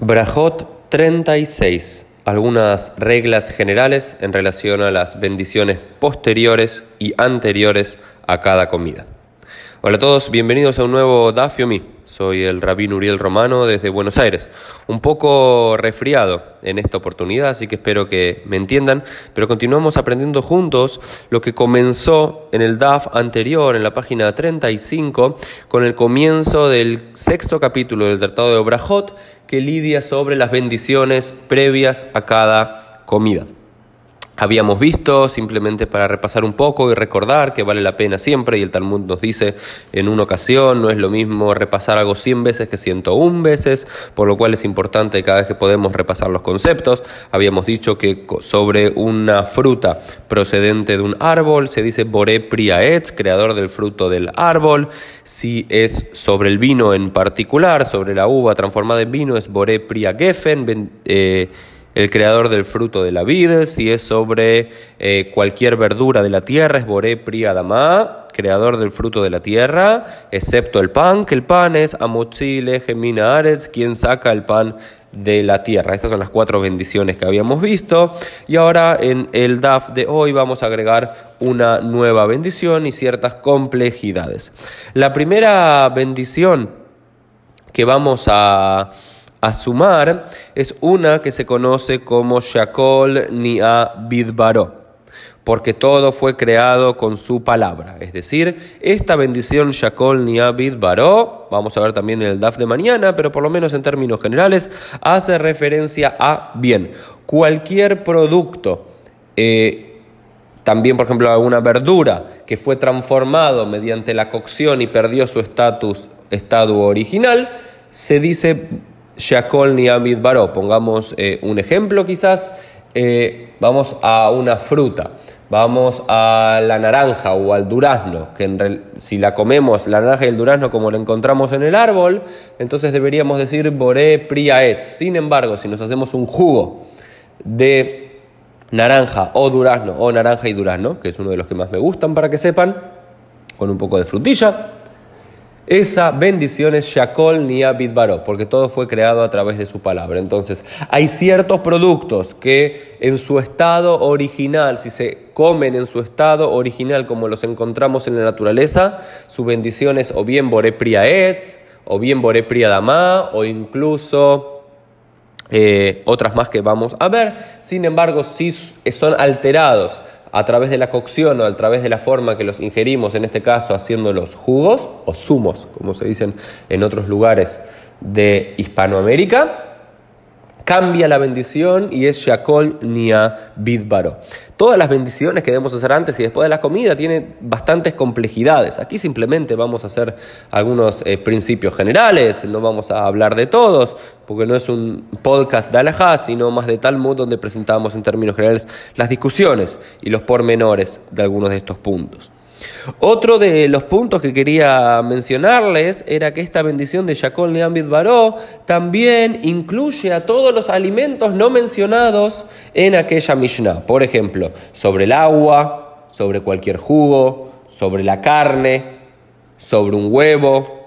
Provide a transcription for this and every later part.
Brajot 36. Algunas reglas generales en relación a las bendiciones posteriores y anteriores a cada comida. Hola a todos, bienvenidos a un nuevo Dafio soy el rabín Uriel Romano desde Buenos Aires. Un poco resfriado en esta oportunidad, así que espero que me entiendan, pero continuamos aprendiendo juntos lo que comenzó en el DAF anterior, en la página 35, con el comienzo del sexto capítulo del Tratado de Obrajot, que lidia sobre las bendiciones previas a cada comida habíamos visto, simplemente para repasar un poco y recordar que vale la pena siempre, y el Talmud nos dice en una ocasión, no es lo mismo repasar algo 100 veces que 101 veces, por lo cual es importante cada vez que podemos repasar los conceptos. Habíamos dicho que sobre una fruta procedente de un árbol se dice Boré Priaetz, creador del fruto del árbol. Si es sobre el vino en particular, sobre la uva transformada en vino, es Boré Pria Geffen, eh, el creador del fruto de la vida, si es sobre eh, cualquier verdura de la tierra, es Boré Priadamá, creador del fruto de la tierra, excepto el pan, que el pan es Amotzile Gemina Aretz, quien saca el pan de la tierra. Estas son las cuatro bendiciones que habíamos visto. Y ahora en el DAF de hoy vamos a agregar una nueva bendición y ciertas complejidades. La primera bendición que vamos a a sumar es una que se conoce como Shakol Nia Bidbaro, porque todo fue creado con su palabra. Es decir, esta bendición Shakol Nia Bidbaro, vamos a ver también en el DAF de mañana, pero por lo menos en términos generales, hace referencia a bien, cualquier producto. Eh, también, por ejemplo, alguna verdura que fue transformado mediante la cocción y perdió su estatus, estado original, se dice Shakol ni Amid Baró. Pongamos eh, un ejemplo quizás. Eh, vamos a una fruta. Vamos a la naranja o al durazno, que si la comemos, la naranja y el durazno como lo encontramos en el árbol, entonces deberíamos decir Boré Priaetz. Sin embargo, si nos hacemos un jugo de naranja o durazno, o naranja y durazno, que es uno de los que más me gustan para que sepan, con un poco de frutilla, esa bendición es Shakol Nia Bidbaro, porque todo fue creado a través de su palabra. Entonces, hay ciertos productos que en su estado original, si se comen en su estado original como los encontramos en la naturaleza, su bendición es o bien Boré Etz, o bien Boré Damá, o incluso eh, otras más que vamos a ver. Sin embargo, si son alterados a través de la cocción o a través de la forma que los ingerimos, en este caso haciendo los jugos o zumos, como se dicen en otros lugares de Hispanoamérica, cambia la bendición y es Shakol Nia Bidbaro. Todas las bendiciones que debemos hacer antes y después de la comida tienen bastantes complejidades. Aquí simplemente vamos a hacer algunos eh, principios generales, no vamos a hablar de todos, porque no es un podcast de Alajá, sino más de Talmud donde presentamos en términos generales las discusiones y los pormenores de algunos de estos puntos. Otro de los puntos que quería mencionarles era que esta bendición de Shakol Neambid Baró también incluye a todos los alimentos no mencionados en aquella Mishnah. Por ejemplo, sobre el agua, sobre cualquier jugo, sobre la carne, sobre un huevo,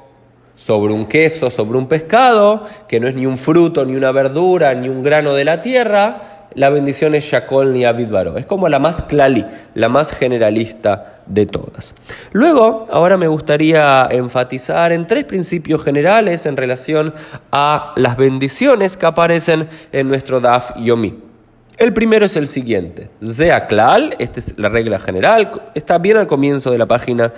sobre un queso, sobre un pescado, que no es ni un fruto, ni una verdura, ni un grano de la tierra, la bendición es Shakol ni Es como la más clali, la más generalista de todas. Luego, ahora me gustaría enfatizar en tres principios generales en relación a las bendiciones que aparecen en nuestro Daf Yomi. El primero es el siguiente. Zeaklal, esta es la regla general, está bien al comienzo de la página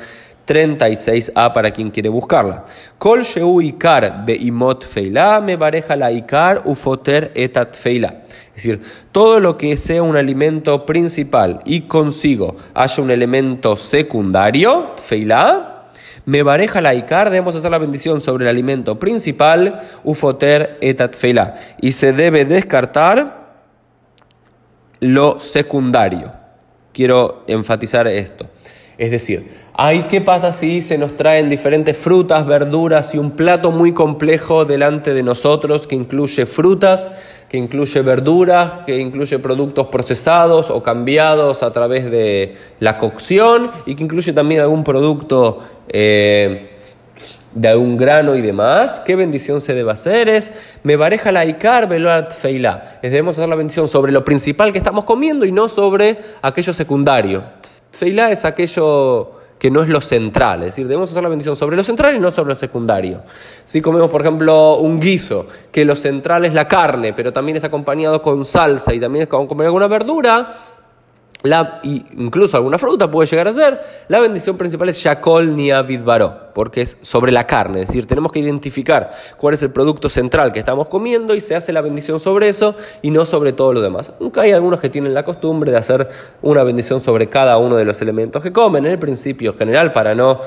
36a para quien quiere buscarla. Kol sheu ikar beimot feila me bareja la ikar ufoter etat feila. Es decir, todo lo que sea un alimento principal y consigo haya un elemento secundario, feila, me bareja la ikar, debemos hacer la bendición sobre el alimento principal, ufoter etat feila. Y se debe descartar lo secundario. Quiero enfatizar esto. Es decir, ¿qué pasa si se nos traen diferentes frutas, verduras y un plato muy complejo delante de nosotros que incluye frutas, que incluye verduras, que incluye productos procesados o cambiados a través de la cocción y que incluye también algún producto eh, de algún grano y demás, ¿qué bendición se debe hacer? Es, me bareja la ikar veloat feila. Es debemos hacer la bendición sobre lo principal que estamos comiendo y no sobre aquello secundario. Feila es aquello que no es lo central, es decir, debemos hacer la bendición sobre lo central y no sobre lo secundario. Si comemos, por ejemplo, un guiso, que lo central es la carne, pero también es acompañado con salsa y también es acompañado con alguna verdura, la, incluso alguna fruta puede llegar a ser, la bendición principal es Shakol Niavid Baró, porque es sobre la carne, es decir, tenemos que identificar cuál es el producto central que estamos comiendo y se hace la bendición sobre eso y no sobre todo lo demás. Nunca hay algunos que tienen la costumbre de hacer una bendición sobre cada uno de los elementos que comen, en el principio general, para no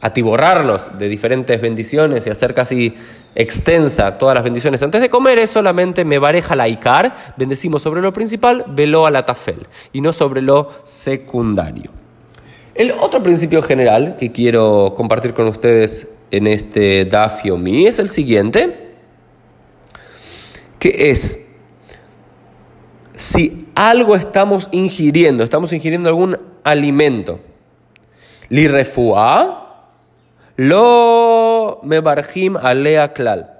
atiborrarnos de diferentes bendiciones y hacer casi extensa todas las bendiciones antes de comer es solamente me bareja la ikar, bendecimos sobre lo principal, velo a la tafel y no sobre lo secundario. El otro principio general que quiero compartir con ustedes en este Dafio Mi es el siguiente, que es si algo estamos ingiriendo, estamos ingiriendo algún alimento, li refuá, lo mebarjim alea klal.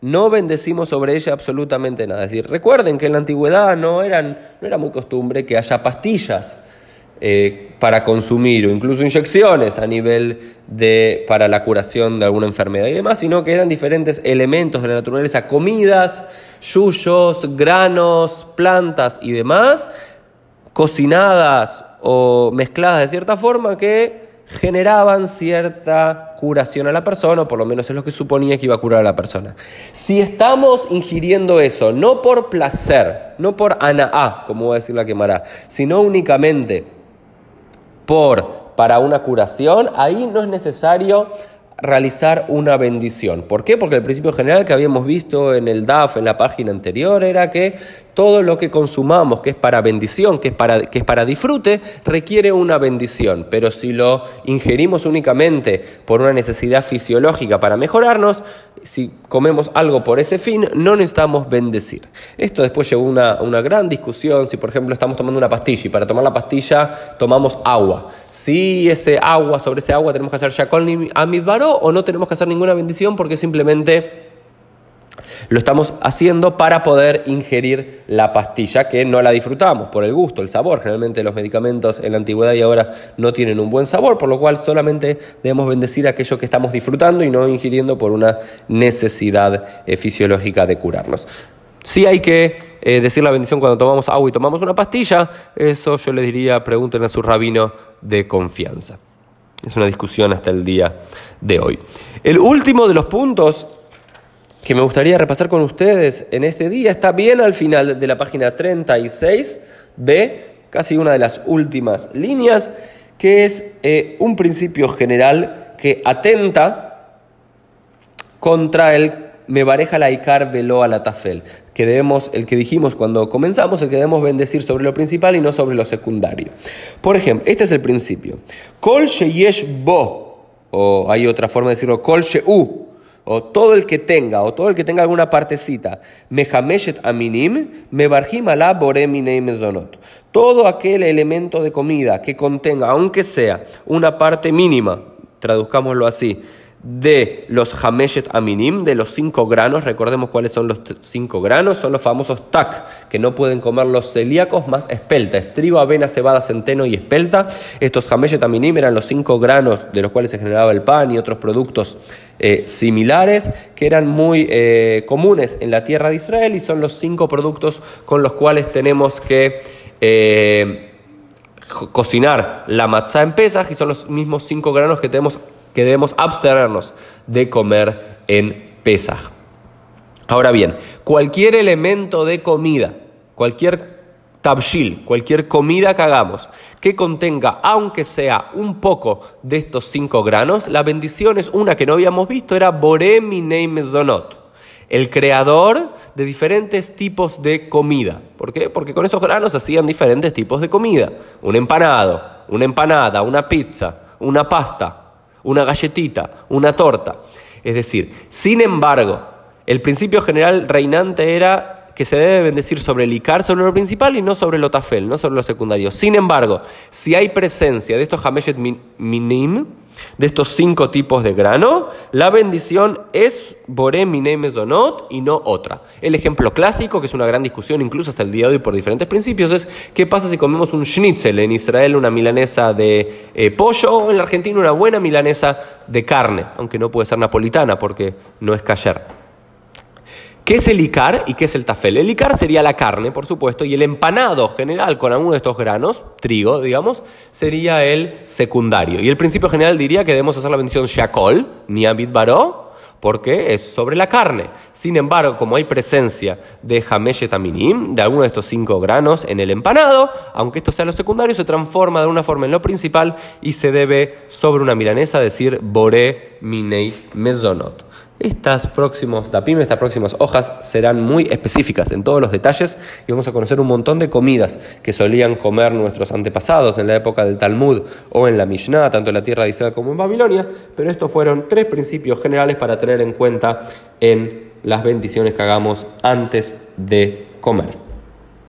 No bendecimos sobre ella absolutamente nada. Es decir, recuerden que en la antigüedad no, eran, no era muy costumbre que haya pastillas eh, para consumir o incluso inyecciones a nivel de para la curación de alguna enfermedad y demás, sino que eran diferentes elementos de la naturaleza, comidas, yuyos, granos, plantas y demás, cocinadas o mezcladas de cierta forma que generaban cierta curación a la persona, o por lo menos es lo que suponía que iba a curar a la persona. Si estamos ingiriendo eso, no por placer, no por ana'a, como va a decir la quemará, sino únicamente por para una curación, ahí no es necesario realizar una bendición. ¿Por qué? Porque el principio general que habíamos visto en el DAF, en la página anterior, era que todo lo que consumamos, que es para bendición, que es para, que es para disfrute, requiere una bendición. Pero si lo ingerimos únicamente por una necesidad fisiológica para mejorarnos, si comemos algo por ese fin, no necesitamos bendecir. Esto después llevó a una, gran discusión, si por ejemplo estamos tomando una pastilla y para tomar la pastilla tomamos agua. Si ese agua, sobre ese agua tenemos que hacer Shakol O no tenemos que hacer ninguna bendición porque simplemente lo estamos haciendo para poder ingerir la pastilla, que no la disfrutamos por el gusto, el sabor. Generalmente los medicamentos en la antigüedad y ahora no tienen un buen sabor, por lo cual solamente debemos bendecir aquello que estamos disfrutando y no ingiriendo por una necesidad eh, fisiológica de curarnos. Si hay que eh, decir la bendición cuando tomamos agua y tomamos una pastilla, eso yo le diría, pregúntenle a su rabino de confianza. Es una discusión hasta el día de hoy. El último de los puntos que me gustaría repasar con ustedes en este día está bien al final de la página 36, B, casi una de las últimas líneas, que es eh, un principio general que atenta contra el me bareja la ikar velo a la tafel, que debemos, el que dijimos cuando comenzamos, el que debemos bendecir sobre lo principal y no sobre lo secundario. Por ejemplo, este es el principio. Kol sheyesh bo, o hay otra forma de decirlo, kol u, o todo el que tenga, o todo el que tenga alguna partecita, mehameshet aminim, mebarjim ala boreminei mezonot. Todo aquel elemento de comida que contenga, aunque sea una parte mínima, traduzcámoslo así, de los Hameshet Aminim, de los cinco granos. Recordemos cuáles son los cinco granos. Son los famosos TAC, que no pueden comer los celíacos más espelta. trigo, avena, cebada, centeno y espelta. Estos Hameshet Aminim eran los cinco granos de los cuales se generaba el pan y otros productos eh, similares que eran muy eh, comunes en la tierra de Israel y son los cinco productos con los cuales tenemos que... Eh, cocinar la matzah en Pesach y son los mismos cinco granos que tenemos que debemos abstenernos de comer en Pesaj. Ahora bien, cualquier elemento de comida, cualquier tabshil, cualquier comida que hagamos que contenga, aunque sea un poco de estos cinco granos, la bendición es una que no habíamos visto, era Boreminei Mezonot, el creador de diferentes tipos de comida. ¿Por qué? Porque con esos granos hacían diferentes tipos de comida. Un empanado, una empanada, una pizza, una pasta, una galletita, una torta. Es decir, sin embargo, el principio general reinante era que se debe bendecir sobre el Icar, sobre lo principal, y no sobre lo tafel, no sobre lo secundario. Sin embargo, si hay presencia de estos Hameshet Minim, de estos cinco tipos de grano, la bendición es Boré Minim Mezonot y no otra. El ejemplo clásico, que es una gran discusión incluso hasta el día de hoy por diferentes principios, es qué pasa si comemos un schnitzel en Israel, una milanesa de eh, pollo, o en la Argentina una buena milanesa de carne, aunque no puede ser napolitana porque no es kasher. ¿Qué es el icar y qué es el tafel? El icar sería la carne, por supuesto, y el empanado general con alguno de estos granos, trigo, digamos, sería el secundario. Y el principio general diría que debemos hacer la bendición shakol, ni abid baró, porque es sobre la carne. Sin embargo, como hay presencia de hameshetaminim, de alguno de estos cinco granos en el empanado, aunque esto sea lo secundario, se transforma de alguna forma en lo principal y se debe sobre una milanesa decir boré minei mezonot. Estas próximos dapim, estas próximas hojas serán muy específicas en todos los detalles y vamos a conocer un montón de comidas que solían comer nuestros antepasados en la época del Talmud o en la Mishnah, tanto en la tierra de Israel como en Babilonia, pero estos fueron tres principios generales para tener en cuenta en las bendiciones que hagamos antes de comer.